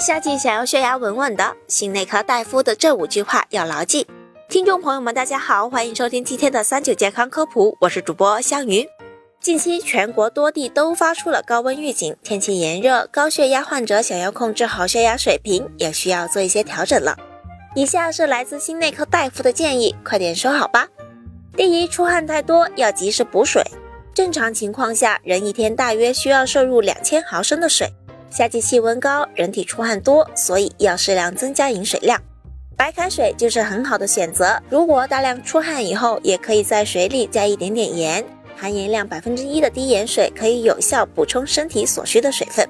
夏季想要血压稳稳的，心内科大夫的这五句话要牢记。听众朋友们，大家好，欢迎收听今天的三九健康科普，我是主播香鱼。近期全国多地都发出了高温预警，天气炎热，高血压患者想要控制好血压水平，也需要做一些调整了。以下是来自心内科大夫的建议，快点收好吧。第一，出汗太多要及时补水。正常情况下，人一天大约需要摄入两千毫升的水。夏季气温高，人体出汗多，所以要适量增加饮水量。白开水就是很好的选择。如果大量出汗以后，也可以在水里加一点点盐，含盐量百分之一的低盐水可以有效补充身体所需的水分。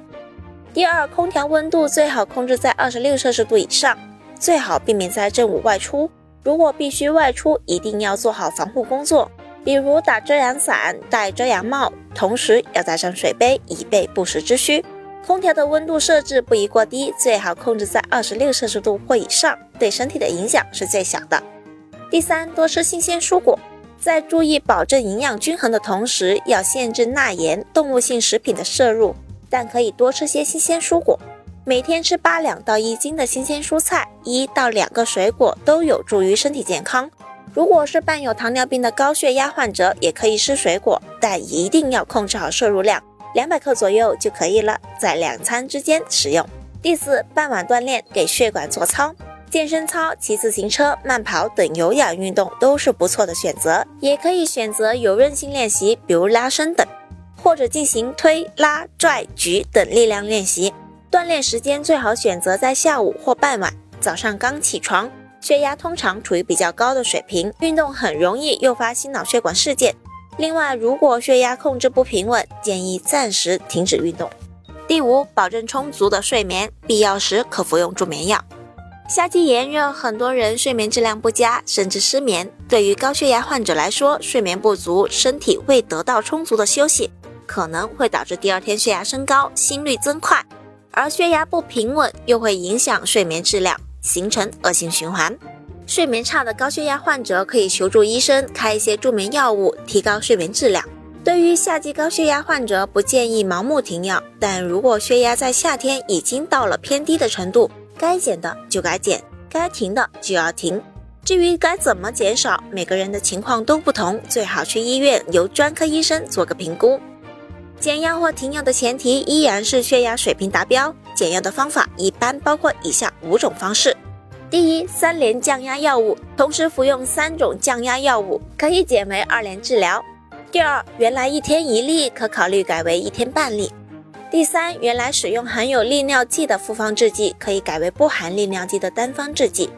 第二，空调温度最好控制在二十六摄氏度以上，最好避免在正午外出。如果必须外出，一定要做好防护工作，比如打遮阳伞、戴遮阳帽，同时要带上水杯，以备不时之需。空调的温度设置不宜过低，最好控制在二十六摄氏度或以上，对身体的影响是最小的。第三，多吃新鲜蔬果，在注意保证营养均衡的同时，要限制钠盐、动物性食品的摄入，但可以多吃些新鲜蔬果。每天吃八两到一斤的新鲜蔬菜，一到两个水果都有助于身体健康。如果是伴有糖尿病的高血压患者，也可以吃水果，但一定要控制好摄入量。两百克左右就可以了，在两餐之间食用。第四，傍晚锻炼，给血管做操，健身操、骑自行车、慢跑等有氧运动都是不错的选择。也可以选择有韧性练习，比如拉伸等，或者进行推拉拽举等力量练习。锻炼时间最好选择在下午或傍晚。早上刚起床，血压通常处于比较高的水平，运动很容易诱发心脑血管事件。另外，如果血压控制不平稳，建议暂时停止运动。第五，保证充足的睡眠，必要时可服用助眠药。夏季炎热，很多人睡眠质量不佳，甚至失眠。对于高血压患者来说，睡眠不足，身体未得到充足的休息，可能会导致第二天血压升高，心率增快，而血压不平稳又会影响睡眠质量，形成恶性循环。睡眠差的高血压患者可以求助医生开一些助眠药物，提高睡眠质量。对于夏季高血压患者，不建议盲目停药，但如果血压在夏天已经到了偏低的程度，该减的就该减，该停的就要停。至于该怎么减少，每个人的情况都不同，最好去医院由专科医生做个评估。减药或停药的前提依然是血压水平达标。减药的方法一般包括以下五种方式。第一，三联降压药物，同时服用三种降压药物，可以减为二联治疗。第二，原来一天一粒，可考虑改为一天半粒。第三，原来使用含有利尿剂的复方制剂，可以改为不含利尿剂的单方制剂。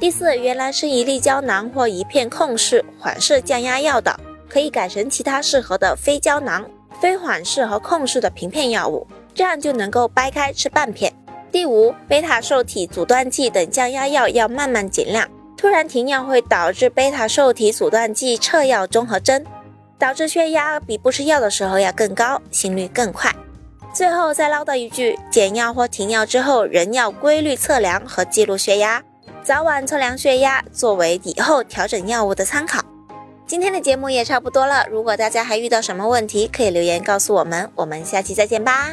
第四，原来是一粒胶囊或一片控释、缓释降压药的，可以改成其他适合的非胶囊、非缓释和控释的平片药物，这样就能够掰开吃半片。第五，贝塔受体阻断剂等降压药要慢慢减量，突然停药会导致贝塔受体阻断剂撤药综合征，导致血压比不吃药的时候要更高，心率更快。最后再唠叨一句，减药或停药之后，仍要规律测量和记录血压，早晚测量血压，作为以后调整药物的参考。今天的节目也差不多了，如果大家还遇到什么问题，可以留言告诉我们，我们下期再见吧。